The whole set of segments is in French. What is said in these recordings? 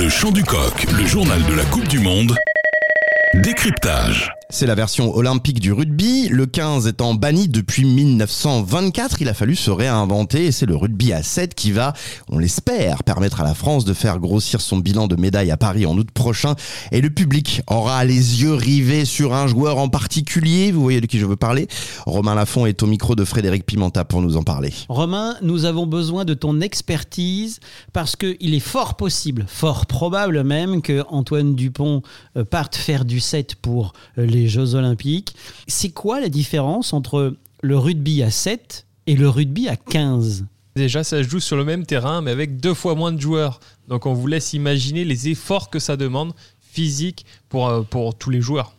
Le chant du coq, le journal de la Coupe du Monde. Décryptage. C'est la version olympique du rugby. Le 15 étant banni depuis 1924, il a fallu se réinventer et c'est le rugby à 7 qui va, on l'espère, permettre à la France de faire grossir son bilan de médailles à Paris en août prochain. Et le public aura les yeux rivés sur un joueur en particulier. Vous voyez de qui je veux parler? Romain Lafont est au micro de Frédéric Pimenta pour nous en parler. Romain, nous avons besoin de ton expertise parce qu'il est fort possible, fort probable même, que Antoine Dupont euh, parte faire du 7 pour euh, Jeux Olympiques. C'est quoi la différence entre le rugby à 7 et le rugby à 15 Déjà, ça se joue sur le même terrain, mais avec deux fois moins de joueurs. Donc on vous laisse imaginer les efforts que ça demande physiques pour, euh, pour tous les joueurs.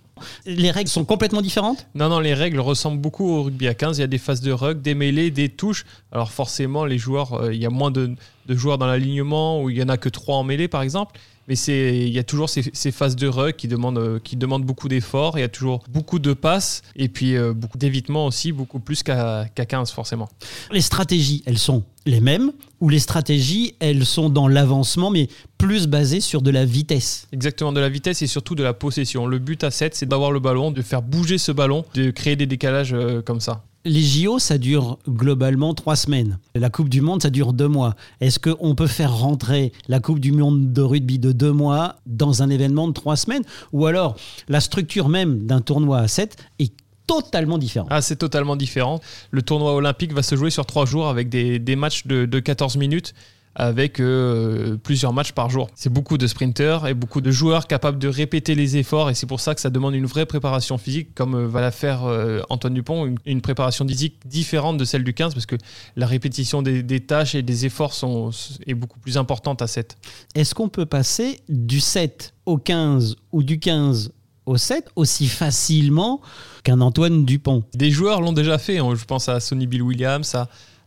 Les règles sont complètement différentes? Non, non, les règles ressemblent beaucoup au rugby à 15. Il y a des phases de rug, des mêlées, des touches. Alors forcément, les joueurs, euh, il y a moins de, de joueurs dans l'alignement, où il y en a que trois en mêlée, par exemple. Mais il y a toujours ces, ces phases de rug qui demandent, euh, qui demandent beaucoup d'efforts. Il y a toujours beaucoup de passes et puis euh, beaucoup d'évitement aussi, beaucoup plus qu'à, qu'à 15 forcément. Les stratégies, elles sont les mêmes ou les stratégies, elles sont dans l'avancement, mais plus basées sur de la vitesse Exactement, de la vitesse et surtout de la possession. Le but à 7, c'est d'avoir le ballon, de faire bouger ce ballon, de créer des décalages euh, comme ça. Les JO, ça dure globalement trois semaines. La Coupe du Monde, ça dure deux mois. Est-ce qu'on peut faire rentrer la Coupe du Monde de rugby de deux mois dans un événement de trois semaines? Ou alors, la structure même d'un tournoi à 7 est totalement différente? Ah, c'est totalement différent. Le tournoi olympique va se jouer sur trois jours avec des, des matchs de, de 14 minutes avec euh, plusieurs matchs par jour. C'est beaucoup de sprinteurs et beaucoup de joueurs capables de répéter les efforts et c'est pour ça que ça demande une vraie préparation physique comme euh, va la faire euh, Antoine Dupont, une, une, préparation physique différente de celle du 15 parce que la répétition des, des tâches et des efforts sont, est beaucoup plus importante à 7. Est-ce qu'on peut passer du 7 au 15 ou du 15 au 7 aussi facilement qu'un Antoine Dupont Des joueurs l'ont déjà fait, je pense à Sonny Bill Williams,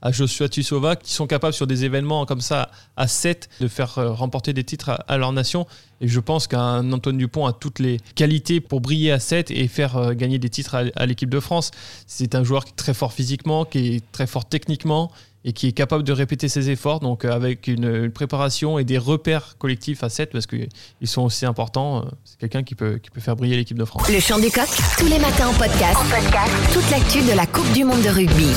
à Joshua Tussova qui sont capables sur des événements comme ça à 7 de faire remporter des titres à, leur nation. Et je pense qu'un Antoine Dupont a toutes les qualités pour briller à 7 et faire gagner des titres à, à l'équipe de France. C'est un joueur qui est très fort physiquement, qui est très fort techniquement et qui est capable de répéter ses efforts, donc avec une, préparation et des repères collectifs à 7, parce qu'ils sont aussi importants. C'est quelqu'un qui peut, qui peut faire briller l'équipe de France. Le chant du coq, tous les matins en podcast. En podcast. Toute l'actu de la Coupe du Monde de rugby.